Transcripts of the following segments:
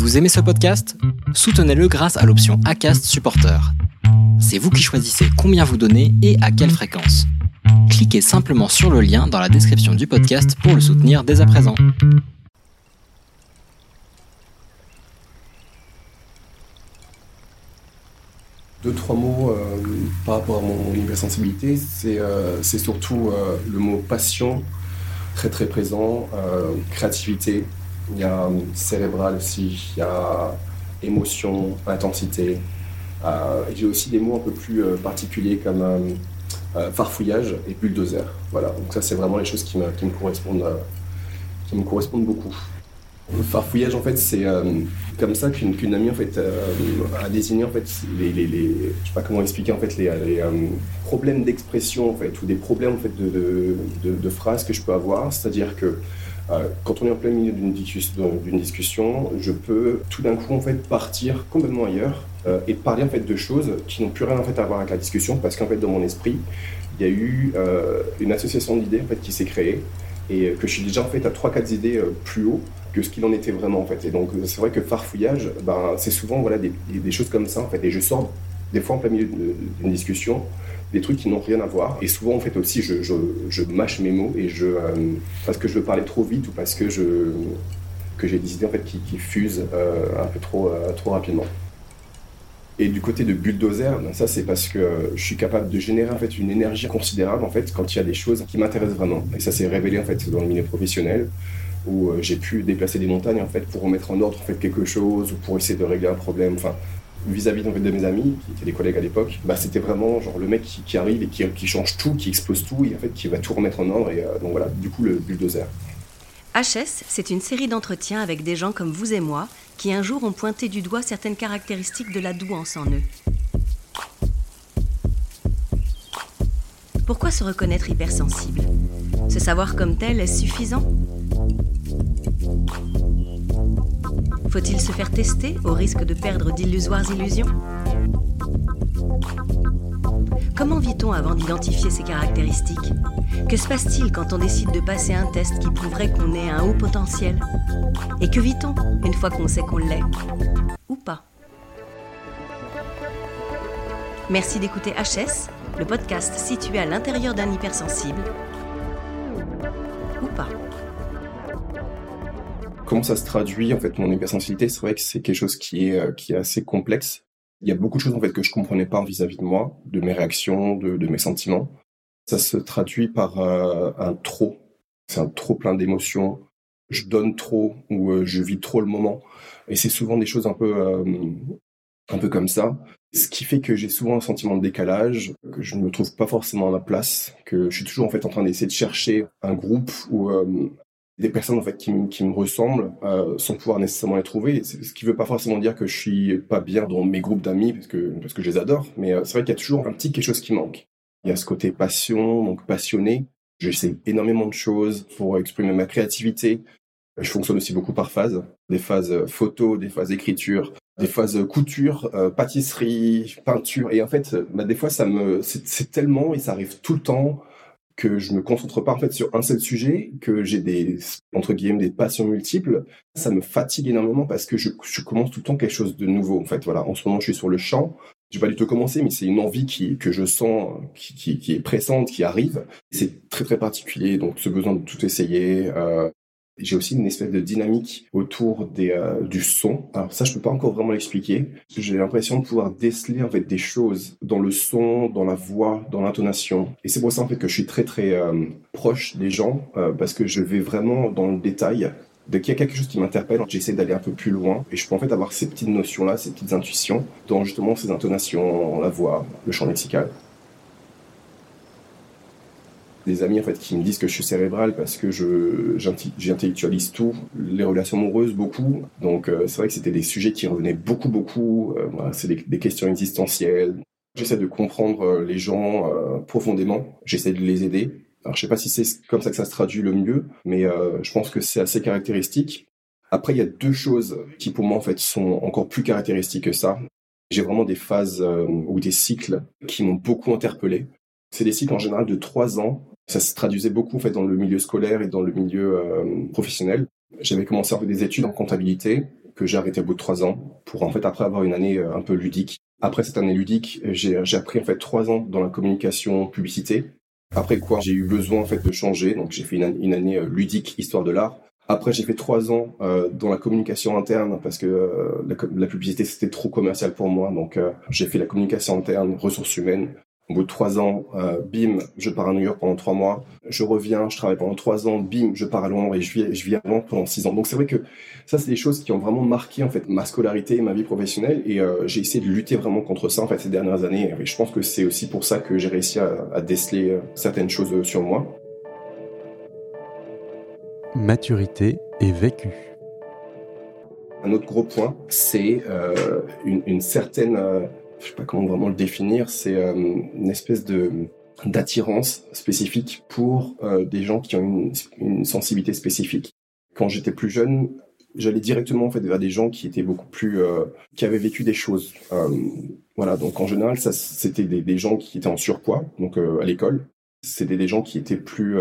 Vous aimez ce podcast? Soutenez-le grâce à l'option ACAST Supporter. C'est vous qui choisissez combien vous donnez et à quelle fréquence. Cliquez simplement sur le lien dans la description du podcast pour le soutenir dès à présent. Deux, trois mots euh, par rapport à mon hypersensibilité, c'est euh, c'est surtout euh, le mot passion, très très présent, créativité, il y a cérébral aussi, il y a émotion, intensité. J'ai aussi des mots un peu plus particuliers comme farfouillage et bulldozer. Voilà, donc ça c'est vraiment les choses qui me, correspondent, qui me correspondent beaucoup. Farfouillage, en fait, c'est euh, comme ça qu'une amie en fait, euh, a désigné en fait, les, les, je sais pas comment expliquer en fait, les, euh, problèmes d'expression en fait, ou des problèmes en fait, de, de, de, phrases que je peux avoir. C'est-à-dire que quand on est en plein milieu d'une discussion, je peux tout d'un coup en fait, partir complètement ailleurs et parler en fait, de choses qui n'ont plus rien en fait, à voir avec la discussion parce qu'en fait, dans mon esprit, il y a eu une association d'idées en fait, qui s'est créée et que je suis déjà en fait, à 3-4 idées plus haut que ce qu'il en était vraiment en fait. Et donc c'est vrai que farfouillage, ben, c'est souvent voilà, des, des, choses comme ça en fait. Et je sors des fois en plein milieu d'une discussion des trucs qui n'ont rien à voir. Et souvent en fait aussi je, mâche mes mots et je euh, parce que je veux parler trop vite ou parce que que j'ai des idées en fait qui, fusent euh, un peu trop euh, trop rapidement. Et du côté de bulldozer, ben ça c'est parce que je suis capable de générer en fait une énergie considérable en fait quand il y a des choses qui m'intéressent vraiment. Et ça s'est révélé en fait dans le milieu professionnel où j'ai pu déplacer des montagnes en fait pour remettre en ordre en fait quelque chose ou pour essayer de régler un problème. Vis-à-vis de mes amis qui étaient des collègues à l'époque, bah, c'était vraiment genre le mec qui, arrive et qui, change tout, qui explose tout et en fait qui va tout remettre en ordre. Et euh, donc voilà, du coup le bulldozer. HS, c'est une série d'entretiens avec des gens comme vous et moi qui un jour ont pointé du doigt certaines caractéristiques de la douance en eux. Pourquoi se reconnaître hypersensible? Se savoir comme tel, est-ce suffisant? Faut-il se faire tester au risque de perdre d'illusoires illusions? Comment vit-on avant d'identifier ces caractéristiques? Que se passe-t-il quand on décide de passer un test qui prouverait qu'on ait un haut potentiel? Et que vit-on une fois qu'on sait qu'on l'est? Ou pas? Merci d'écouter HS, le podcast situé à l'intérieur d'un hypersensible. Comment ça se traduit en fait mon hypersensibilité C'est vrai que c'est quelque chose qui est euh, qui est assez complexe. Il y a beaucoup de choses en fait que je comprenais pas vis-à-vis de moi, de mes réactions, de, de mes sentiments. Ça se traduit par euh, un trop. C'est un trop plein d'émotions. Je donne trop ou euh, je vis trop le moment. Et c'est souvent des choses un peu un peu comme ça. Ce qui fait que j'ai souvent un sentiment de décalage, que je ne me trouve pas forcément à ma place, que je suis toujours en fait en train d'essayer de chercher un groupe ou des personnes en fait qui, me ressemblent euh, sans pouvoir nécessairement les trouver. Ce qui veut pas forcément dire que je suis pas bien dans mes groupes d'amis parce que parce que je les adore, mais euh, c'est vrai qu'il y a toujours un petit quelque chose qui manque. Il y a ce côté passion, donc passionné. J'essaie énormément de choses pour exprimer ma créativité. Je fonctionne aussi beaucoup par phase, des phases photo, des phases écriture, des phases couture, euh, pâtisserie, peinture. Et en fait, bah, des fois, ça me, c'est tellement et ça arrive tout le temps que je me concentre pas en fait sur un seul sujet, que j'ai des entre guillemets des passions multiples, ça me fatigue énormément parce que je, commence tout le temps quelque chose de nouveau. En fait, voilà, en ce moment je suis sur le champ. Je vais pas du tout commencer, mais c'est une envie qui que je sens, qui, qui, qui est pressante, qui arrive. C'est très très particulier, donc ce besoin de tout essayer, euh, j'ai aussi une espèce de dynamique autour des, euh, du son. Alors ça, je peux pas encore vraiment l'expliquer. J'ai l'impression de pouvoir déceler en fait des choses dans le son, dans la voix, dans l'intonation. Et c'est pour ça en fait que je suis très très euh, proche des gens euh, parce que je vais vraiment dans le détail. Dès qu'il y a quelque chose qui m'interpelle, j'essaie d'aller un peu plus loin et je peux en fait avoir ces petites notions-là, ces petites intuitions dans justement ces intonations, la voix, le chant lexical des amis en fait qui me disent que je suis cérébral parce que je j'intellectualise tout, les relations amoureuses beaucoup. Donc euh, c'est vrai que c'était des sujets qui revenaient beaucoup beaucoup. Euh, c'est des, questions existentielles. J'essaie de comprendre euh, les gens profondément. J'essaie de les aider. Alors je sais pas si c'est comme ça que ça se traduit le mieux, mais je pense que c'est assez caractéristique. Après il y a deux choses qui pour moi en fait sont encore plus caractéristiques que ça. J'ai vraiment des phases ou des cycles qui m'ont beaucoup interpellé. C'est des cycles en général de trois ans ça se traduisait beaucoup en fait dans le milieu scolaire et dans le milieu euh, professionnel. J'avais commencé à faire des études en comptabilité que j'ai arrêté au bout de trois ans pour en fait après avoir une année un peu ludique. Après cette année ludique, j'ai appris en fait trois ans dans la communication publicité. Après quoi, j'ai eu besoin en fait de changer, donc j'ai fait une, année ludique histoire de l'art. Après, j'ai fait trois ans dans la communication interne parce que la, publicité c'était trop commercial pour moi. Donc, j'ai fait la communication interne, ressources humaines. Au bout de trois ans, euh, bim, je pars à New York pendant trois mois. Je reviens, je travaille pendant trois ans, bim, je pars à Londres et je vis, je vis à Londres pendant six ans. Donc c'est vrai que ça, c'est des choses qui ont vraiment marqué en fait ma scolarité et ma vie professionnelle. Et euh, j'ai essayé de lutter vraiment contre ça en fait ces dernières années. Et je pense que c'est aussi pour ça que j'ai réussi à, à déceler euh, certaines choses sur moi. Maturité et vécu. Un autre gros point, c'est euh, une, une, certaine je sais pas comment vraiment le définir, c'est euh, une espèce de d'attirance spécifique pour euh, des gens qui ont une, une sensibilité spécifique. Quand j'étais plus jeune, j'allais directement en fait vers des gens qui étaient beaucoup plus euh, qui avaient vécu des choses. voilà, donc en général, ça c'était des, des, gens qui étaient en surpoids, donc à l'école. C'était des gens qui étaient plus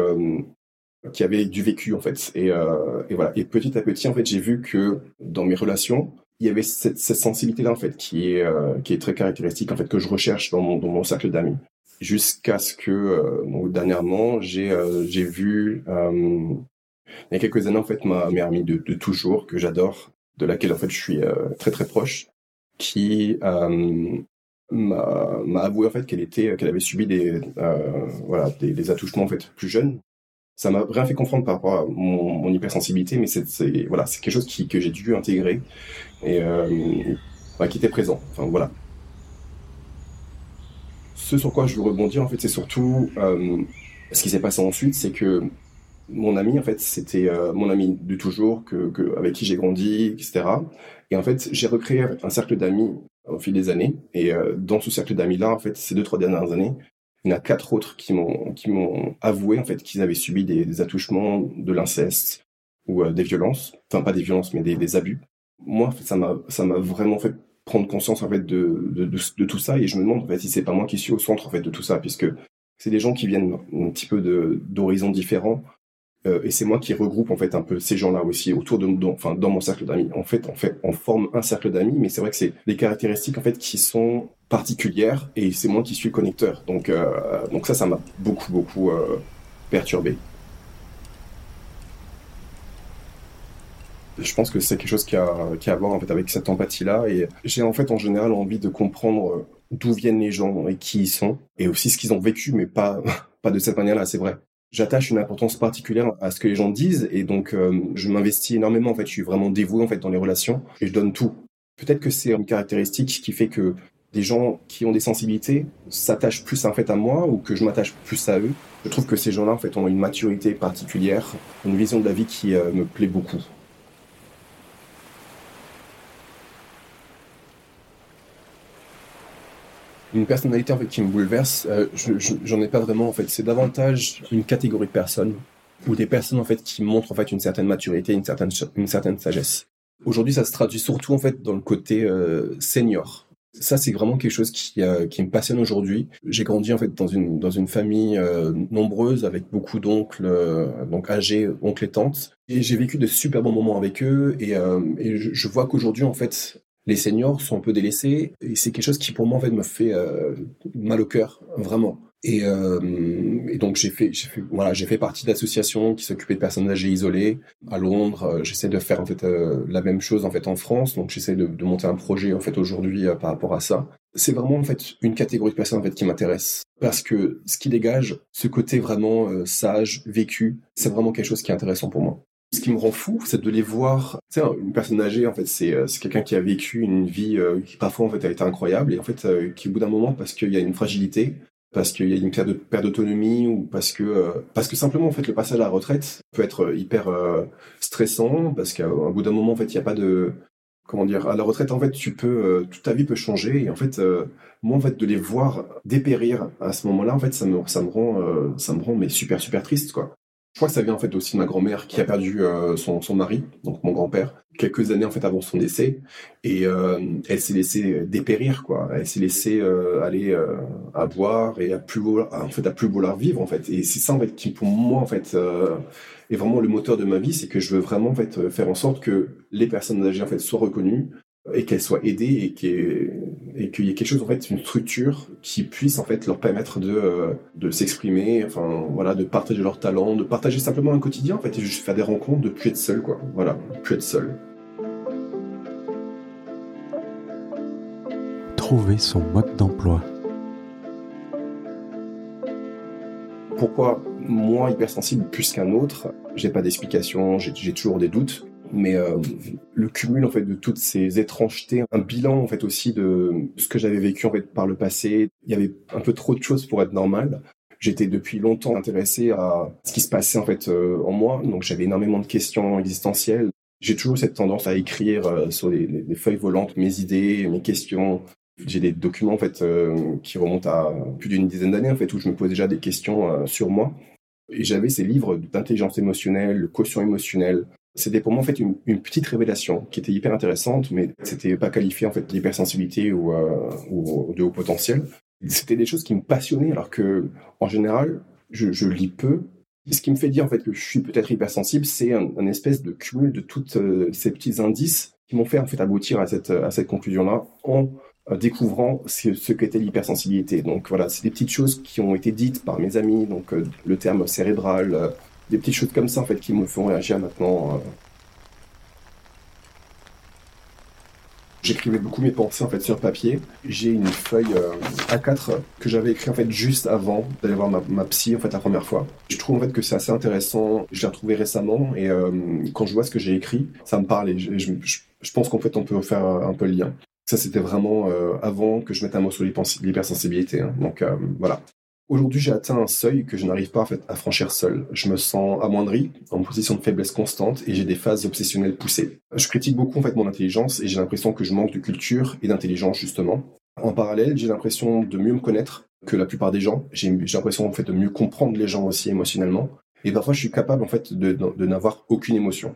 qui avaient du vécu en fait. Et, et voilà. Et petit à petit, en fait, j'ai vu que dans mes relations, il y avait cette, cette sensibilité-là en fait qui est euh, qui est très caractéristique en fait que je recherche dans mon dans mon cercle d'amis. Jusqu'à ce que euh, donc, dernièrement j'ai euh, j'ai vu il y a quelques années en fait ma meilleure amie de, de toujours que j'adore, de laquelle en fait je suis très très proche, qui m'a m'a avoué en fait qu'elle était qu'elle avait subi des voilà des, des attouchements en fait plus jeunes ça m'a rien fait comprendre par rapport à mon, mon hypersensibilité, mais c'est voilà, c'est quelque chose qui, que j'ai dû intégrer et euh, bah, qui était présent. Enfin voilà. Ce sur quoi je veux rebondir en fait, c'est surtout euh, ce qui s'est passé ensuite, c'est que mon ami en fait, c'était euh, mon ami de toujours, que, que avec qui j'ai grandi, etc. Et en fait, j'ai recréé un cercle d'amis au fil des années. Et euh, dans ce cercle d'amis là, en fait, ces deux trois dernières années, il y en a quatre autres qui m'ont qui m'ont avoué en fait qu'ils avaient subi des, des attouchements, de l'inceste ou euh, des violences, enfin pas des violences mais des, des abus. Moi, ça m'a ça m'a vraiment fait prendre conscience en fait de, de, tout ça et je me demande en fait si c'est pas moi qui suis au centre en fait de tout ça puisque c'est des gens qui viennent un petit peu d'horizons différents euh, et c'est moi qui regroupe en fait un peu ces gens-là aussi autour de dans, enfin dans mon cercle d'amis. En fait, en fait, on forme un cercle d'amis, mais c'est vrai que c'est des caractéristiques en fait qui sont particulière et c'est moi qui suis le connecteur. Donc, euh, donc ça, ça m'a beaucoup, beaucoup euh, perturbé. Je pense que c'est quelque chose qui a, à voir en fait avec cette empathie-là et j'ai en fait en général envie de comprendre euh, d'où viennent les gens et qui ils sont et aussi ce qu'ils ont vécu, mais pas, pas de cette manière-là, c'est vrai. J'attache une importance particulière à ce que les gens disent et donc euh, je m'investis énormément en fait, je suis vraiment dévoué en fait dans les relations et je donne tout. Peut-être que c'est une caractéristique qui fait que des gens qui ont des sensibilités s'attachent plus en fait à moi ou que je m'attache plus à eux. Je trouve que ces gens-là en fait ont une maturité particulière, une vision de la vie qui euh, me plaît beaucoup. Une personnalité en fait qui me bouleverse, euh, j'en ai pas vraiment en fait. C'est davantage une catégorie de personnes ou des personnes en fait qui montrent en fait une certaine maturité, une certaine une certaine sagesse. Aujourd'hui, ça se traduit surtout en fait dans le côté euh, senior ça, c'est vraiment quelque chose qui, euh, qui me passionne aujourd'hui. J'ai grandi en fait dans une dans une famille euh, nombreuse avec beaucoup d'oncles, euh, donc âgés, oncles et tantes. Et j'ai vécu de super bons moments avec eux. Et, et je, je, vois qu'aujourd'hui, en fait, les seniors sont un peu délaissés. Et c'est quelque chose qui, pour moi, en fait, me fait mal au cœur, vraiment. Et, euh, donc j'ai fait, voilà, j'ai fait partie d'associations qui s'occupaient de personnes âgées isolées à Londres. Euh, j'essaie de faire en fait euh, la même chose en fait en France. Donc j'essaie de, monter un projet en fait aujourd'hui euh, par rapport à ça. C'est vraiment en fait une catégorie de personnes en fait qui m'intéresse parce que ce qui dégage, ce côté vraiment euh, sage, vécu, c'est vraiment quelque chose qui est intéressant pour moi. Ce qui me rend fou, c'est de les voir. Tu sais, une personne âgée, en fait, c'est c'est quelqu'un qui a vécu une vie qui parfois en fait a été incroyable et en fait qui au bout d'un moment parce qu'il y a une fragilité parce qu'il y a une perte d'autonomie ou parce que euh, parce que simplement en fait le passage à la retraite peut être euh, hyper euh, stressant parce qu'à bout d'un moment en fait il n'y a pas de comment dire à la retraite en fait tu peux toute ta vie peut changer et en fait moi en fait de les voir dépérir à ce moment-là en fait ça me ça me rend ça me rend mais super super triste quoi crois que ça vient en fait aussi de ma grand-mère qui a perdu euh, son, son mari, donc mon grand-père, quelques années en fait avant son décès, et euh, elle s'est laissée dépérir quoi. Elle s'est laissée euh, aller à boire et à plus vouloir, en fait à plus vouloir vivre en fait. Et c'est ça en fait qui pour moi en fait est vraiment le moteur de ma vie, c'est que je veux vraiment en fait faire en sorte que les personnes âgées en fait soient reconnues et qu'elles soient aidées et qu'il y ait quelque chose en fait une structure qui puisse en fait leur permettre de euh, de s'exprimer enfin voilà de partager leurs talents de partager simplement un quotidien en fait et juste faire des rencontres de plus être seul quoi. Voilà plus être seul. Trouver son mode d'emploi. Pourquoi moi hypersensible plus qu'un autre j'ai pas d'explication j'ai toujours des doutes mais euh, le cumul en fait de toutes ces étrangetés, un bilan en fait aussi de ce que j'avais vécu en fait par le passé. Il y avait un peu trop de choses pour être normal. J'étais depuis longtemps intéressé à ce qui se passait en fait euh, en moi, donc j'avais énormément de questions existentielles. J'ai toujours cette tendance à écrire euh, sur des, des, feuilles volantes mes idées, mes questions. J'ai des documents en fait qui remontent à plus d'une dizaine d'années en fait où je me pose déjà des questions sur moi. Et j'avais ces livres d'intelligence émotionnelle, de quotient émotionnel, c'était pour moi en fait une, petite révélation qui était hyper intéressante, mais c'était pas qualifié en fait d'hypersensibilité ou, euh, ou de haut potentiel. C'était des choses qui me passionnaient, alors que en général, je, lis peu. Ce qui me fait dire en fait que je suis peut-être hypersensible, c'est un, espèce de cumul de tous euh, ces petits indices qui m'ont fait en fait aboutir à cette à cette conclusion-là en euh, découvrant ce, ce qu'était l'hypersensibilité. Donc voilà, c'est des petites choses qui ont été dites par mes amis, donc le terme cérébral, des petites choses comme ça en fait qui me font réagir maintenant. Euh. J'écrivais beaucoup mes pensées en fait sur papier. J'ai une feuille euh, A4 que j'avais écrit en fait juste avant d'aller voir ma, psy en fait la première fois. Je trouve en fait que c'est assez intéressant. Je l'ai retrouvé récemment et euh, quand je vois ce que j'ai écrit, ça me parle et je, pense qu'en fait on peut faire un peu le lien. Ça c'était vraiment avant que je mette un mot sur l'hypersensibilité. Hein. Donc voilà. Aujourd'hui, j'ai atteint un seuil que je n'arrive pas en fait, à franchir seul. Je me sens amoindri, en position de faiblesse constante, et j'ai des phases obsessionnelles poussées. Je critique beaucoup en fait mon intelligence, et j'ai l'impression que je manque de culture et d'intelligence justement. En parallèle, j'ai l'impression de mieux me connaître que la plupart des gens. J'ai l'impression en fait de mieux comprendre les gens aussi émotionnellement. Et parfois, je suis capable en fait de, de n'avoir aucune émotion.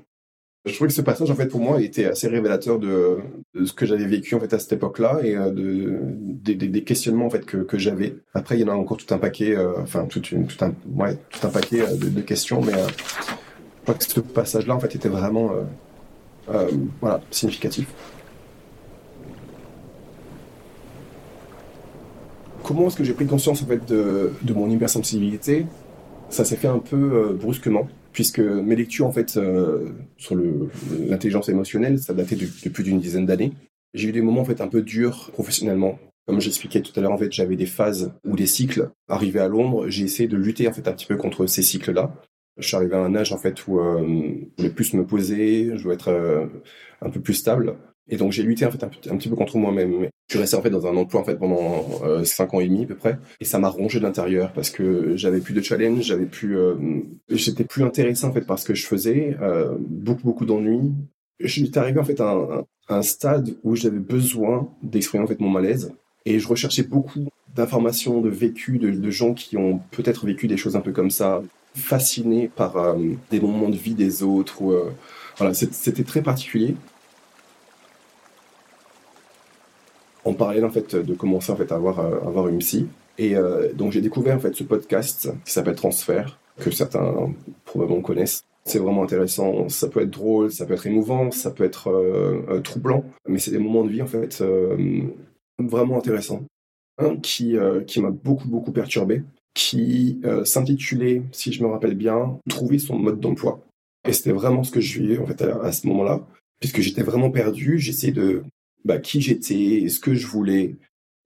Je trouvais que ce passage, en fait, pour moi, était assez révélateur de, ce que j'avais vécu en fait à cette époque-là et euh, de, des, questionnements en fait que, j'avais. Après, il y en a encore tout un paquet, euh, enfin tout un, ouais, tout un paquet euh, de, questions, mais je crois que ce passage-là, en fait, était vraiment, voilà, significatif. Comment est-ce que j'ai pris conscience en fait de, de mon hypersensibilité Ça s'est fait un peu brusquement puisque mes lectures en fait euh, sur l'intelligence émotionnelle, ça datait de, plus d'une dizaine d'années. J'ai eu des moments en fait un peu durs professionnellement. Comme j'expliquais tout à l'heure, en fait, j'avais des phases ou des cycles. Arrivé à Londres, j'ai essayé de lutter en fait un petit peu contre ces cycles-là. Je suis arrivé à un âge en fait où euh, je voulais plus me poser, je voulais être euh, un peu plus stable. Et donc j'ai lutté en fait un, petit peu contre moi-même. Je resté en fait dans un emploi en fait pendant euh, cinq ans et demi à peu près, et ça m'a rongé de l'intérieur parce que j'avais plus de challenge, j'avais plus, euh, j'étais plus intéressant en fait par ce que je faisais, euh, beaucoup beaucoup d'ennuis. J'étais arrivé en fait à un, stade où j'avais besoin d'exprimer en fait mon malaise, et je recherchais beaucoup d'informations, de vécu, de, gens qui ont peut-être vécu des choses un peu comme ça, fascinés par euh, des moments de vie des autres. Voilà, c'était très particulier. En parallèle en fait de commencer en fait à avoir à avoir une psy. Et euh, donc j'ai découvert en fait ce podcast qui s'appelle Transfert que certains probablement connaissent. C'est vraiment intéressant. Ça peut être drôle, ça peut être émouvant, ça peut être euh, euh, troublant, mais c'est des moments de vie en fait vraiment intéressants. Un qui qui m'a beaucoup beaucoup perturbé, qui s'intitulait, si je me rappelle bien, Trouver son mode d'emploi. Et c'était vraiment ce que je vivais en fait à, à ce moment-là, puisque j'étais vraiment perdu. J'essayais de bah, qui j'étais, ce que je voulais.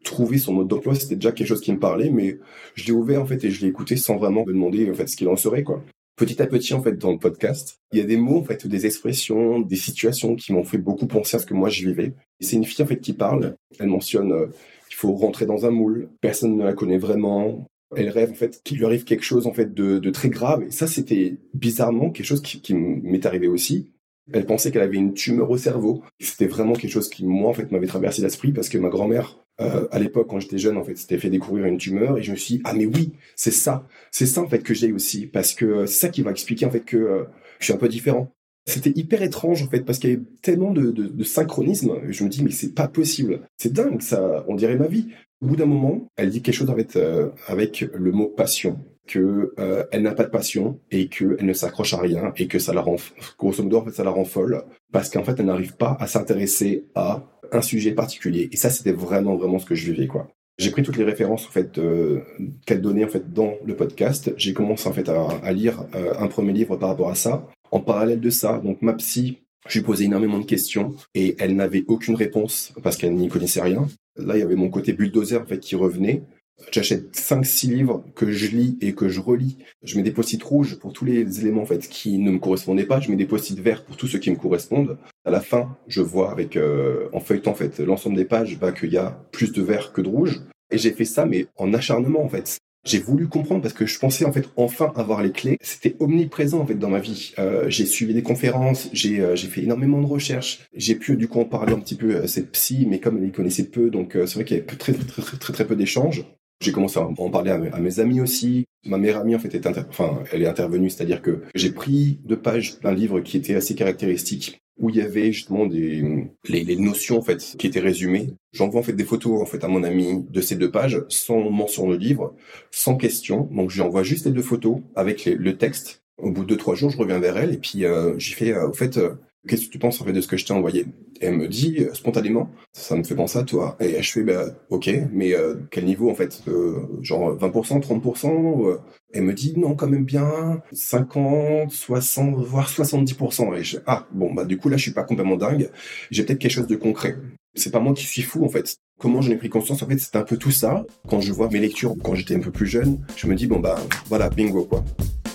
Trouver son mode d'emploi, c'était déjà quelque chose qui me parlait, mais je l'ai ouvert en fait et je l'ai écouté sans vraiment me demander en fait ce qu'il en serait quoi. Petit à petit en fait dans le podcast, il y a des mots en fait, des expressions, des situations qui m'ont fait beaucoup penser à ce que moi je vivais. C'est une fille en fait qui parle. Elle mentionne euh, qu'il faut rentrer dans un moule. Personne ne la connaît vraiment. Elle rêve en fait qu'il lui arrive quelque chose en fait de, très grave. Et ça c'était bizarrement quelque chose qui m'est arrivé aussi Elle pensait qu'elle avait une tumeur au cerveau. C'était vraiment quelque chose qui, moi, en fait, m'avait traversé l'esprit parce que ma grand-mère, euh, à l'époque, quand j'étais jeune, en fait, s'était fait découvrir une tumeur et je me suis dit, ah, mais oui, c'est ça. C'est ça, en fait, que j'ai aussi parce que c'est ça qui va expliquer, en fait, que euh, je suis un peu différent. C'était hyper étrange, en fait, parce qu'il y avait tellement de, de, de synchronisme. Je me dis, mais c'est pas possible. C'est dingue, ça, on dirait ma vie. Au bout d'un moment, elle dit quelque chose avec, euh, avec le mot passion que euh, elle n'a pas de passion et qu'elle ne s'accroche à rien et que ça la rend grosso modo en fait ça la rend folle parce qu'en fait elle n'arrive pas à s'intéresser à un sujet particulier. Et ça c'était vraiment vraiment ce que je vivais quoi. J'ai pris toutes les références en fait euh, qu'elle donnait en fait dans le podcast. J'ai commencé en fait à, lire euh, un premier livre par rapport à ça. En parallèle de ça donc ma psy je lui posais énormément de questions et elle n'avait aucune réponse parce qu'elle n'y connaissait rien. Là il y avait mon côté bulldozer en fait qui revenait J'achète 5-6 livres que je lis et que je relis. Je mets des post-it rouges pour tous les éléments en fait qui ne me correspondaient pas. Je mets des post-it verts pour tous ceux qui me correspondent. À la fin, je vois avec euh, en feuilletant en fait l'ensemble des pages bah, qu'il y a plus de vert que de rouge. Et j'ai fait ça mais en acharnement en fait. J'ai voulu comprendre parce que je pensais en fait enfin avoir les clés. C'était omniprésent en fait dans ma vie. Euh, j'ai suivi des conférences, j'ai euh, fait énormément de recherches. J'ai pu du coup en parler un petit peu à cette psy, mais comme elle y connaissait peu, donc c'est vrai qu'il y avait très très très très, très peu d'échanges. J'ai commencé à en parler à mes, amis aussi. Ma meilleure amie, en fait, est enfin, elle est intervenue, c'est-à-dire que j'ai pris deux pages d'un livre qui était assez caractéristique, où il y avait justement des, les, les notions, en fait, qui étaient résumées. J'envoie, en fait, des photos, en fait, à mon ami de ces deux pages, sans mention de livre, sans question. Donc, je envoie juste les deux photos avec le texte. Au bout de trois jours, je reviens vers elle et puis euh, j'ai fait, euh, au fait, euh, qu'est-ce que tu penses en fait de ce que je t'ai envoyé? Elle me dit euh, spontanément, ça me fait penser à toi. Et je fais, bah, ok, mais euh, quel niveau en fait? Euh, Genre 20%, 30% Elle me dit, non, quand même bien, 50, 60, voire 70%. Et je, ah, bon, bah du coup là, je suis pas complètement dingue. J'ai peut-être quelque chose de concret. C'est pas moi qui suis fou en fait. Comment j'en ai pris conscience? En fait, c'est un peu tout ça. Quand je vois mes lectures quand j'étais un peu plus jeune, je me dis, bon bah voilà, bingo quoi.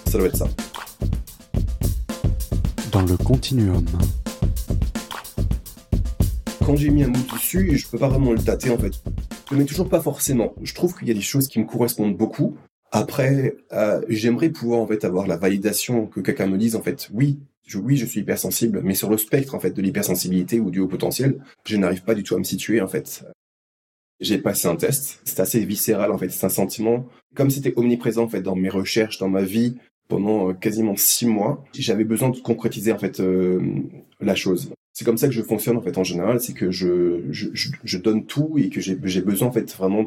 Ça doit être ça dans le continuum. Quand j'ai mis un mot dessus, je peux pas vraiment le dater en fait. Je mets toujours pas forcément. Je trouve qu'il y a des choses qui me correspondent beaucoup. Après, euh, j'aimerais pouvoir en fait avoir la validation que quelqu'un me dise en fait oui, je, oui, je suis hypersensible, mais sur le spectre en fait de l'hypersensibilité ou du haut potentiel, je n'arrive pas du tout à me situer en fait. J'ai passé un test, c'est assez viscéral en fait, c'est un sentiment comme c'était omniprésent en fait dans mes recherches, dans ma vie, pendant euh, quasiment six mois. J'avais besoin de concrétiser en fait euh, la chose. C'est comme ça que je fonctionne en fait en général, c'est que je, donne tout et que j'ai besoin en fait vraiment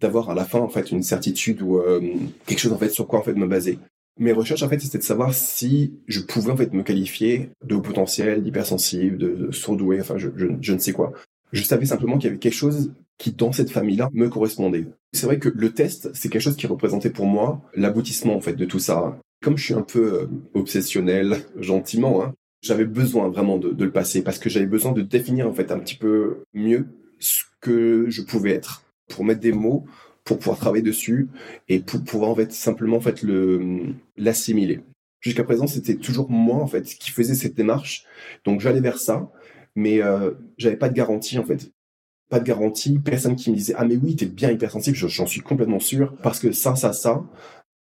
d'avoir à la fin en fait une certitude ou euh, quelque chose en fait sur quoi en fait me baser. Mes recherches en fait c'était de savoir si je pouvais en fait me qualifier de haut potentiel, d'hypersensible, de, surdoué, enfin je, je, je ne sais quoi. Je savais simplement qu'il y avait quelque chose qui dans cette famille-là me correspondait. C'est vrai que le test, c'est quelque chose qui représentait pour moi l'aboutissement en fait de tout ça. Comme je suis un peu euh, obsessionnel, gentiment, hein, j'avais besoin vraiment de, le passer parce que j'avais besoin de définir en fait un petit peu mieux ce que je pouvais être pour mettre des mots pour pouvoir travailler dessus et pour pouvoir en fait simplement en fait le l'assimiler. Jusqu'à présent, c'était toujours moi en fait qui faisais cette démarche. Donc j'allais vers ça, mais euh, j'avais pas de garantie en fait. Pas de garantie, personne qui me disait ah mais oui, t'es bien hypersensible, j'en suis complètement sûr parce que ça ça ça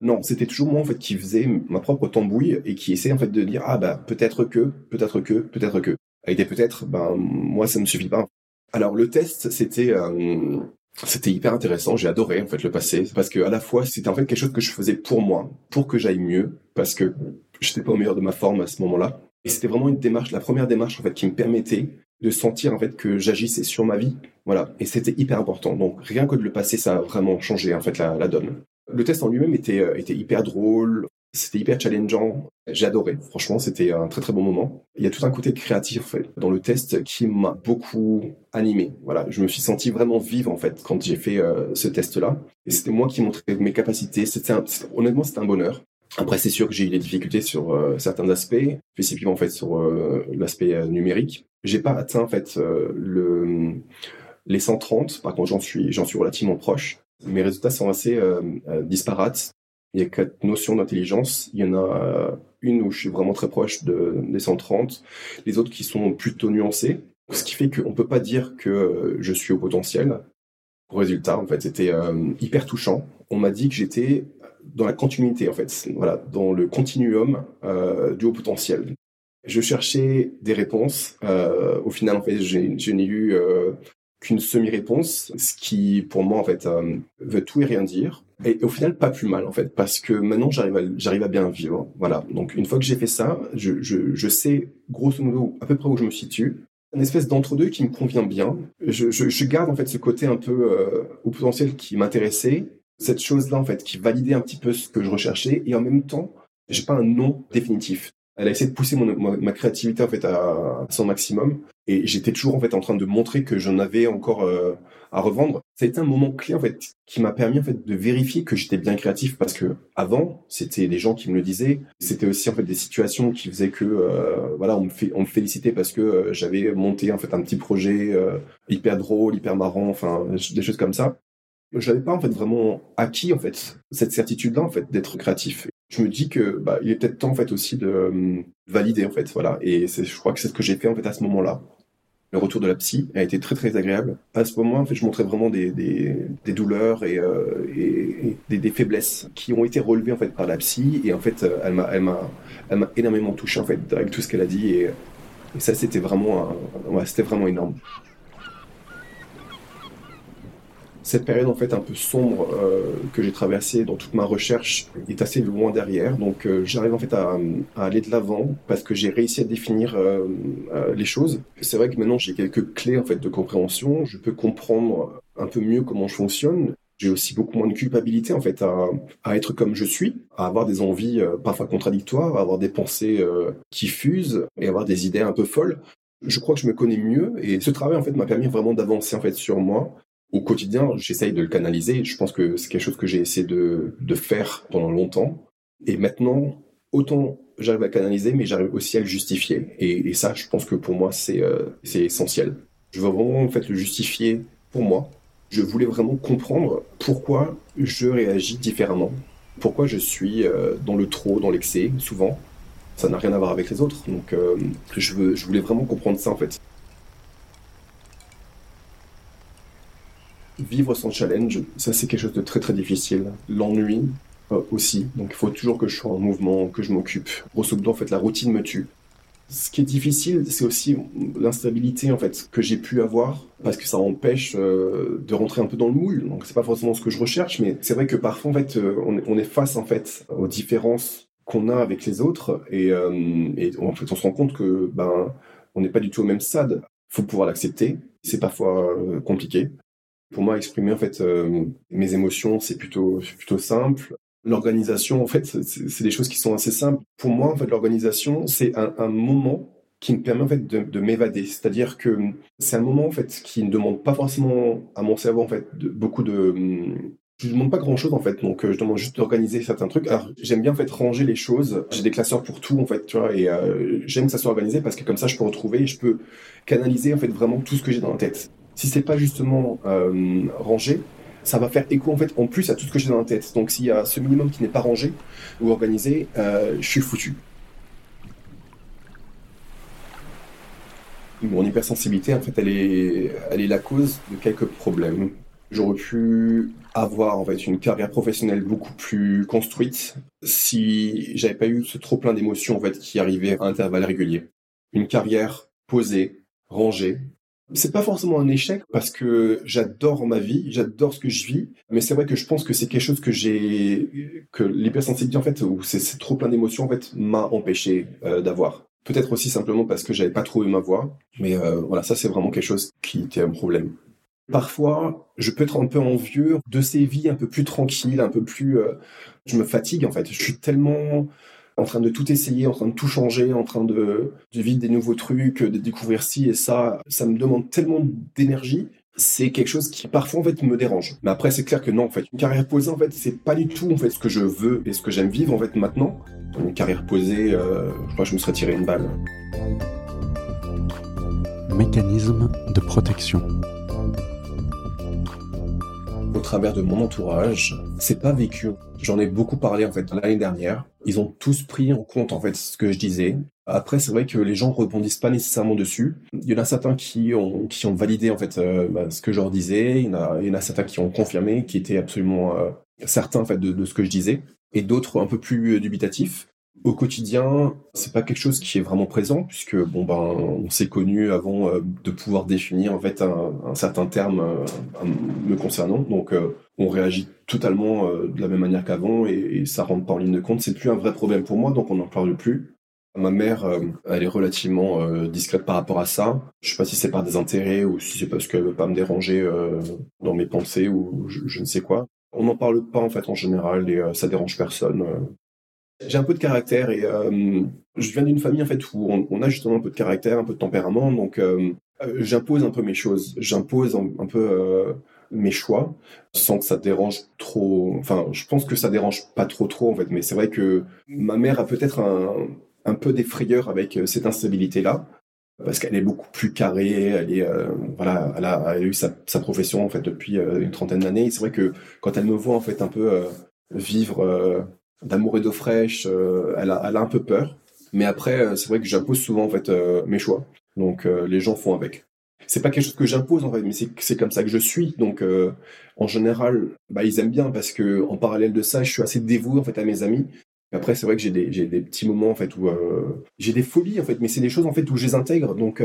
non, c'était toujours moi en fait qui faisais ma propre tambouille et qui essayait en fait de dire ah bah peut-être que, peut-être que, peut-être que. Avec des peut-être, ben moi ça ne suffit pas. Alors le test c'était euh, c'était hyper intéressant, j'ai adoré en fait le passer parce que à la fois c'était en fait quelque chose que je faisais pour moi, pour que j'aille mieux parce que j'étais pas au meilleur de ma forme à ce moment-là. Et c'était vraiment une démarche, la première démarche en fait qui me permettait de sentir en fait que j'agissais sur ma vie. Voilà, et c'était hyper important. Donc rien que de le passer, ça a vraiment changé en fait la donne. Le test en lui-même était, euh, était hyper drôle, c'était hyper challengeant. J'ai adoré. Franchement, c'était un très très bon moment. Il y a tout un côté créatif dans le test qui m'a beaucoup animé. Voilà, je me suis senti vraiment vivre en fait quand j'ai fait euh, ce test-là. Et c'était moi qui montrais mes capacités. Honnêtement, c'était un bonheur. Après, c'est sûr que j'ai eu des difficultés sur euh, certains aspects, spécifiquement en fait sur l'aspect numérique. J'ai pas atteint en fait le les 130. Par contre, j'en suis relativement proche. Mes résultats sont assez euh, euh, disparates. Il y a quatre notions d'intelligence. Il y en a euh, une où je suis vraiment très proche de, des 130, les autres qui sont plutôt nuancées. Ce qui fait qu'on ne peut pas dire que je suis au potentiel. Résultat, en fait, c'était hyper touchant. On m'a dit que j'étais dans la continuité, en fait, voilà, dans le continuum du haut potentiel. Je cherchais des réponses. Au final, en fait, je n'ai eu qu'une semi-réponse, ce qui, pour moi, en fait, euh, veut tout et rien dire. Et, au final, pas plus mal, en fait, parce que maintenant, j'arrive à, bien vivre. Voilà. Donc, une fois que j'ai fait ça, je, sais, grosso modo, à peu près où je me situe. Une espèce d'entre-deux qui me convient bien. Je, garde, en fait, ce côté un peu euh, au potentiel qui m'intéressait. Cette chose-là, en fait, qui validait un petit peu ce que je recherchais. Et en même temps, j'ai pas un nom définitif. Elle a essayé de pousser ma, créativité en fait à, son maximum et j'étais toujours en fait en train de montrer que j'en avais encore euh, à revendre. Ça a été un moment clé en fait qui m'a permis en fait de vérifier que j'étais bien créatif parce que avant c'était des gens qui me le disaient. C'était aussi en fait des situations qui faisaient que euh, voilà on me, fait, on me félicitait parce que euh, j'avais monté en fait un petit projet hyper drôle, hyper marrant, enfin des choses comme ça. Je n'avais pas en fait vraiment acquis en fait cette certitude là en fait d'être créatif je me dis que bah, il est peut-être temps en fait aussi de euh, valider en fait voilà. Et je crois que c'est ce que j'ai fait en fait à ce moment-là. Le retour de la psy a été très très agréable. À ce moment je montrais vraiment des, des, douleurs et, euh, des, faiblesses qui ont été relevées en fait par la psy. Et en fait euh, elle m'a elle m'a elle m'a énormément touché en fait avec tout ce qu'elle a dit. Et, ça c'était vraiment c'était vraiment énorme cette période en fait un peu sombre euh, que j'ai traversée dans toute ma recherche est assez loin derrière. Donc euh, j'arrive en fait à, aller de l'avant parce que j'ai réussi à définir euh, les choses. C'est vrai que maintenant j'ai quelques clés en fait de compréhension. Je peux comprendre un peu mieux comment je fonctionne. J'ai aussi beaucoup moins de culpabilité en fait à, être comme je suis, à avoir des envies parfois contradictoires, à avoir des pensées qui fusent et avoir des idées un peu folles je crois que je me connais mieux et ce travail en fait m'a permis vraiment d'avancer en fait sur moi au quotidien, j'essaye de le canaliser. Je pense que c'est quelque chose que j'ai essayé de, faire pendant longtemps. Et maintenant, autant j'arrive à canaliser, mais j'arrive aussi à le justifier. Et, ça, je pense que pour moi, c'est euh, essentiel. Je veux vraiment en fait le justifier pour moi. Je voulais vraiment comprendre pourquoi je réagis différemment, pourquoi je suis euh, dans le trop, dans l'excès, souvent. Ça n'a rien à voir avec les autres. Donc, euh, je voulais vraiment comprendre ça en fait. Vivre sans challenge, ça c'est quelque chose de très très difficile. L'ennui euh, aussi, donc il faut toujours que je sois en mouvement, que je m'occupe. Grosso modo, en fait, la routine me tue. Ce qui est difficile, c'est aussi l'instabilité en fait que j'ai pu avoir parce que ça empêche euh, de rentrer un peu dans le moule. Donc c'est pas forcément ce que je recherche, mais c'est vrai que parfois en fait euh, on, est, face en fait aux différences qu'on a avec les autres et, euh, et en fait on se rend compte que ben on n'est pas du tout au même stade. Faut pouvoir l'accepter. C'est parfois euh, compliqué. Pour moi, exprimer en fait euh, mes émotions, c'est plutôt plutôt simple. L'organisation, en fait, c'est des choses qui sont assez simples. Pour moi, en fait, l'organisation, c'est un, moment qui me permet en fait de, de m'évader. C'est-à-dire que c'est un moment en fait qui ne demande pas forcément à mon cerveau en fait beaucoup de je ne demande pas grand chose en fait, donc euh, je demande juste d'organiser certains trucs. Alors j'aime bien en fait ranger les choses. J'ai des classeurs pour tout en fait, tu vois, et euh, j'aime que ça soit organisé parce que comme ça je peux retrouver et je peux canaliser en fait vraiment tout ce que j'ai dans la tête si c'est pas justement euh, rangé, ça va faire écho en fait en plus à tout ce que j'ai dans la tête. Donc s'il y a ce minimum qui n'est pas rangé ou organisé, euh, je suis foutu. Mon hypersensibilité, en fait, elle est, elle est la cause de quelques problèmes. J'aurais pu avoir en fait une carrière professionnelle beaucoup plus construite si j'avais pas eu ce trop plein d'émotions en fait qui arrivaient à intervalles réguliers. Une carrière posée, rangée, c'est pas forcément un échec parce que j'adore ma vie, j'adore ce que je vis, mais c'est vrai que je pense que c'est quelque chose que j'ai, que l'hypersensibilité en fait, ou c'est trop plein d'émotions en fait, m'a empêché euh, d'avoir. Peut-être aussi simplement parce que j'avais pas trouvé ma voie, mais euh, voilà, ça c'est vraiment quelque chose qui était un problème. Parfois, je peux être un peu envieux de ces vies un peu plus tranquilles, un peu plus. Euh, je me fatigue en fait. Je suis tellement en train de tout essayer, en train de tout changer, en train de, de vivre des nouveaux trucs, de découvrir ci et ça. Ça me demande tellement d'énergie. C'est quelque chose qui parfois en fait me dérange. Mais après c'est clair que non en fait une carrière posée en fait c'est pas du tout en fait ce que je veux et ce que j'aime vivre en fait maintenant. Une carrière posée, euh, je crois que je me serais tiré une balle. Mécanisme de protection au travers de mon entourage, c'est pas vécu. J'en ai beaucoup parlé en fait l'année dernière. Ils ont tous pris en compte en fait ce que je disais. Après, c'est vrai que les gens rebondissent pas nécessairement dessus. Il y en a certains qui ont validé en fait euh, bah, ce que je leur disais. Il y en a, certains qui ont confirmé, qui étaient absolument euh, certains en fait de, de, ce que je disais, et d'autres un peu plus dubitatifs. Au quotidien, c'est pas quelque chose qui est vraiment présent puisque bon ben on s'est connu avant euh, de pouvoir définir en fait un, certain terme euh, me concernant. Donc euh, on réagit totalement de la même manière qu'avant et, et, ça rentre pas en ligne de compte. C'est plus un vrai problème pour moi donc on n'en parle plus. Ma mère, elle est relativement discrète par rapport à ça. Je sais pas si c'est par des intérêts ou si c'est parce qu'elle veut pas me déranger dans mes pensées ou je, je, ne sais quoi. On n'en parle pas en fait en général et ça dérange personne. J'ai un peu de caractère et euh, je viens d'une famille en fait où on, a justement un peu de caractère, un peu de tempérament, donc euh, euh, j'impose un peu mes choses, j'impose un, peu mes choix sans que ça dérange trop. Enfin, je pense que ça dérange pas trop trop en fait, mais c'est vrai que ma mère a peut-être un, peu des frayeurs avec cette instabilité là parce qu'elle est beaucoup plus carrée, elle est voilà, elle a, eu sa, sa, profession en fait depuis une trentaine d'années. C'est vrai que quand elle me voit en fait un peu vivre d'amour et d'eau fraîche, euh, elle, a, un peu peur. Mais après, euh, c'est vrai que j'impose souvent en fait euh, mes choix. Donc les gens font avec. C'est pas quelque chose que j'impose en fait, mais c'est comme ça que je suis. Donc en général, bah ils aiment bien parce que en parallèle de ça, je suis assez dévoué en fait à mes amis. Après, c'est vrai que j'ai des, des petits moments en fait où j'ai des folies en fait, mais c'est des choses en fait où je les intègre. Donc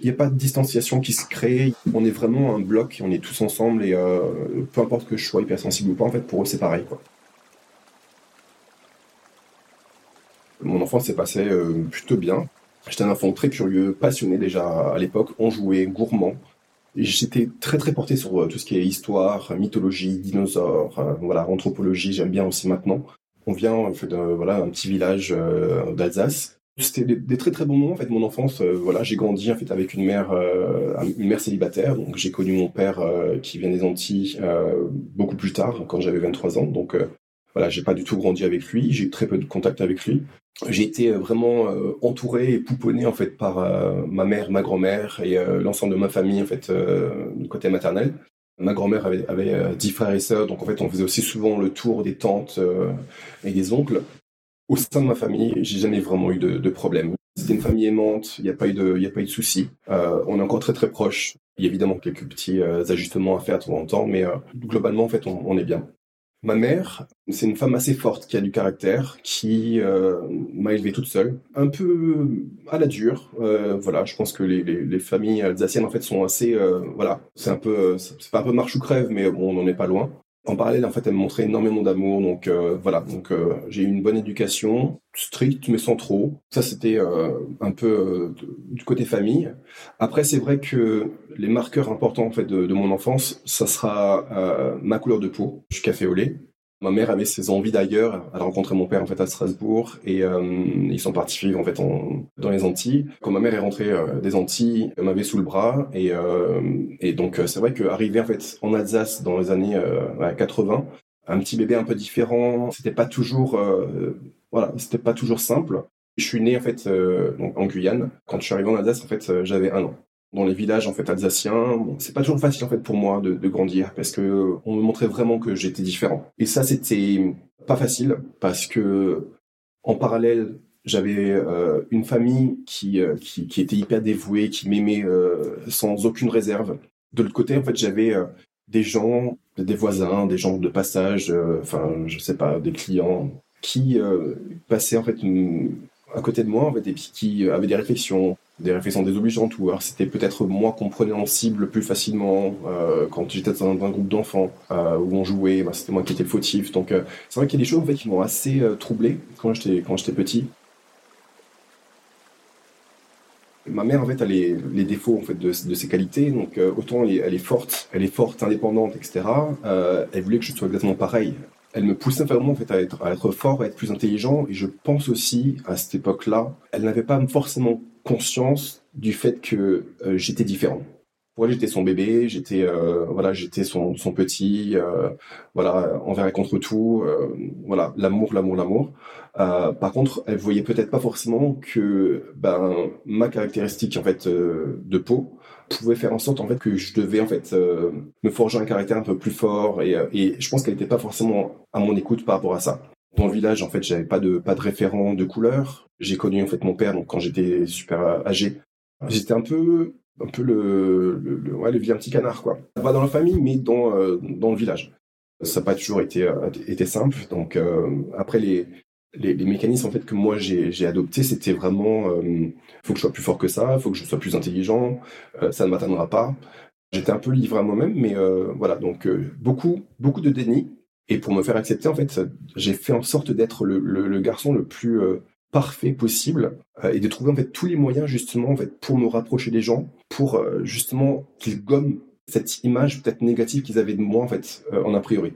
il n'y a pas de distanciation qui se crée. On est vraiment un bloc, on est tous ensemble et peu importe que je sois hypersensible ou pas, en fait, pour eux c'est pareil quoi. Mon enfance s'est passée euh, plutôt bien. J'étais un enfant très curieux, passionné déjà à l'époque. On jouait gourmand. J'étais très très porté sur euh, tout ce qui est histoire, mythologie, dinosaures, euh, voilà, anthropologie. J'aime bien aussi maintenant. On vient en fait, voilà un petit village d'Alsace. C'était des, très très bons moments en fait mon enfance. voilà, j'ai grandi en fait avec une mère une mère célibataire. Donc j'ai connu mon père qui vient des Antilles beaucoup plus tard quand j'avais 23 ans. Donc voilà, j'ai pas du tout grandi avec lui. J'ai eu très peu de contact avec lui j'ai été euh, vraiment euh, entouré et pouponné en fait par euh, ma mère, ma grand-mère et l'ensemble de ma famille en fait du côté maternel. Ma grand-mère avait, avait dix frères et sœurs, donc en fait on faisait aussi souvent le tour des tantes et des oncles. Au sein de ma famille, j'ai jamais vraiment eu de, de problème. C'était une famille aimante, il n'y a pas eu de, a pas eu de soucis. on est encore très très proches. Il y a évidemment quelques petits ajustements à faire de temps en temps, mais globalement en fait on est bien. Ma mère, c'est une femme assez forte qui a du caractère, qui euh, m'a élevé toute seule, un peu à la dure. Euh, voilà, je pense que les, les, les, familles alsaciennes en fait sont assez, euh, voilà, c'est un peu, c'est pas un peu marche ou crève, mais bon, on n'en est pas loin. En parallèle, en fait, elle me montrait énormément d'amour, donc euh, voilà. Donc euh, j'ai eu une bonne éducation, stricte mais sans trop. Ça, c'était euh, un peu du côté famille. Après, c'est vrai que les marqueurs importants en fait de, de mon enfance, ça sera ma couleur de peau. Je suis café au lait. Ma mère avait ses envies d'ailleurs. Elle a rencontré mon père en fait à Strasbourg et euh, ils sont partis vivre en fait en, dans les Antilles. Quand ma mère est rentrée euh, des Antilles, elle m'avait sous le bras et, euh, donc c'est vrai qu'arriver en fait en Alsace dans les années 80, un petit bébé un peu différent, c'était pas toujours voilà, c'était pas toujours simple. Je suis né en fait donc en Guyane. Quand je suis arrivé en Alsace, en fait, j'avais un an dans les villages en fait alsaciens. Bon, c'est pas toujours facile en fait pour moi de, grandir parce que on me montrait vraiment que j'étais différent. Et ça c'était pas facile parce que en parallèle j'avais euh, une famille qui, euh, qui, qui était hyper dévouée, qui m'aimait euh, sans aucune réserve. De l'autre côté en fait j'avais des gens, des voisins, des gens de passage, enfin je sais pas, des clients qui passaient en fait à côté de moi en fait et qui avaient des réflexions des réflexions désobligeantes ou alors c'était peut-être moi qu'on prenait en cible plus facilement euh, quand j'étais dans un, groupe d'enfants euh, où on jouait, bah, c'était moi qui étais fautif. Donc euh, c'est vrai qu'il y a des choses en fait qui m'ont assez euh, troublé quand j'étais quand j'étais petit. Ma mère en fait a les, les défauts en fait de, ses qualités, donc euh, autant elle est, elle est, forte, elle est forte, indépendante, etc. elle voulait que je sois exactement pareil elle me poussait vraiment en fait à être, à être fort, à être plus intelligent. Et je pense aussi à cette époque-là, elle n'avait pas forcément conscience du fait que euh, j'étais différent. Pour elle, j'étais son bébé, j'étais euh, voilà, j'étais son, son petit, euh, voilà, envers et contre tout, voilà, l'amour, l'amour, l'amour. par contre, elle voyait peut-être pas forcément que ben ma caractéristique en fait de peau pouvait faire en sorte en fait que je devais en fait me forger un caractère un peu plus fort et, et je pense qu'elle n'était pas forcément à mon écoute par rapport à ça. Dans le village, en fait, j'avais pas de pas de référent de couleur. J'ai connu en fait mon père donc quand j'étais super âgé. J'étais un peu un peu le, le, le ouais le petit canard quoi. Pas dans la famille mais dans euh, dans le village. Ça n'a pas toujours été euh, été simple. Donc euh, après les Les, mécanismes en fait que moi j'ai adoptés, c'était vraiment il faut que je sois plus fort que ça, faut que je sois plus intelligent, ça ne m'atteindra pas. J'étais un peu livré à moi-même, mais voilà donc beaucoup beaucoup de déni. Et pour me faire accepter, en fait, j'ai fait en sorte d'être le, le, garçon le plus parfait possible euh, et de trouver en fait tous les moyens justement en fait pour me rapprocher des gens, pour euh, justement qu'ils gomment cette image peut-être négative qu'ils avaient de moi en fait euh, en a priori.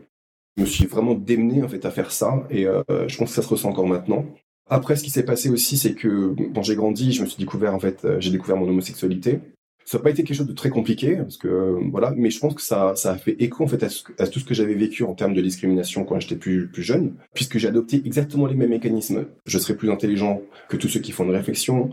Je me suis vraiment démené en fait à faire ça et je pense que ça se ressent encore maintenant. Après, ce qui s'est passé aussi, c'est que quand j'ai grandi, je me suis découvert en fait, j'ai découvert mon homosexualité ça n'a pas été quelque chose de très compliqué, parce que voilà, mais je pense que ça, ça a fait écho en fait à, tout ce que j'avais vécu en termes de discrimination quand j'étais plus, plus jeune, puisque j'ai adopté exactement les mêmes mécanismes. Je serai plus intelligent que tous ceux qui font une réflexion.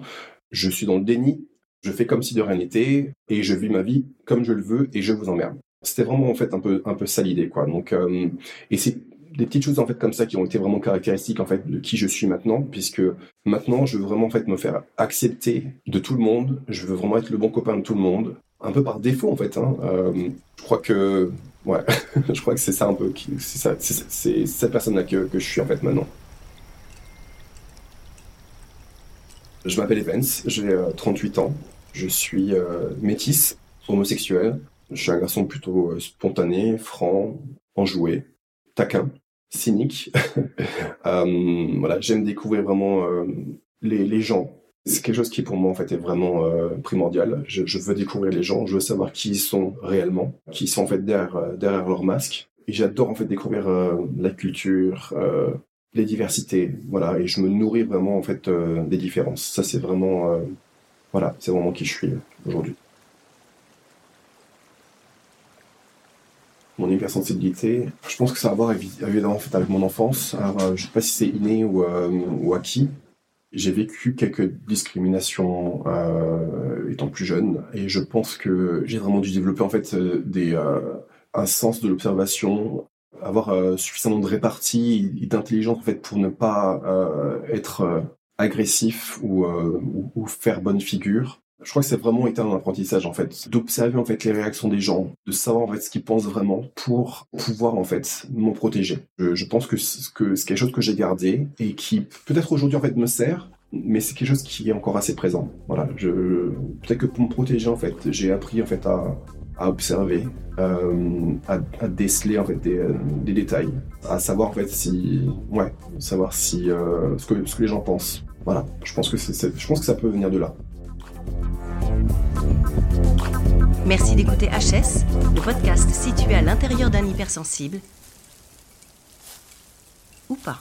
Je suis dans le déni. Je fais comme si de rien n'était et je vis ma vie comme je le veux et je vous emmerde. C'était vraiment en fait un peu un peu ça l'idée quoi. Donc euh, et c'est des petites choses en fait comme ça qui ont été vraiment caractéristiques en fait de qui je suis maintenant puisque maintenant je veux vraiment en fait me faire accepter de tout le monde. Je veux vraiment être le bon copain de tout le monde. Un peu par défaut en fait hein. euh, je crois que ouais je crois que c'est ça un peu c'est c'est cette personne là que, que je suis en fait maintenant. Je m'appelle Evans j'ai 38 euh, ans. Je suis euh, métisse homosexuel je suis un garçon plutôt spontané franc enjoué taquin cynique. euh, voilà, j'aime découvrir vraiment euh, les, gens. C'est quelque chose qui pour moi en fait est vraiment euh, primordial. Je, veux découvrir les gens, je veux savoir qui ils sont réellement, qui sont en fait euh, derrière leur masque. Et j'adore en fait découvrir la culture, les diversités, voilà. Et je me nourris vraiment en fait des différences. Ça c'est vraiment, voilà, c'est vraiment qui je suis aujourd'hui. Mon hypersensibilité. Je pense que ça a à voir évidemment avec mon enfance. Euh, je sais pas si c'est inné ou, euh, ou acquis. J'ai vécu quelques discriminations euh, étant plus jeune et je pense que j'ai vraiment dû développer en fait des, un sens de l'observation, avoir suffisamment de répartie et d'intelligence en fait pour ne pas être agressif ou, ou, faire bonne figure je crois que c'est vraiment été un apprentissage en fait, d'observer en fait les réactions des gens, de savoir en fait ce qu'ils pensent vraiment pour pouvoir en fait m'en protéger. Je, pense que c'est quelque chose que j'ai gardé et qui peut-être aujourd'hui en fait me sert, mais c'est quelque chose qui est encore assez présent. Voilà, peut-être que pour me protéger en fait, j'ai appris en fait à, observer, euh, à, déceler en fait des, détails, à savoir en fait si, ouais, savoir si euh, ce que les gens pensent. Voilà, je pense que je pense que ça peut venir de là. Merci d'écouter HS, le podcast situé à l'intérieur d'un hypersensible. Ou pas.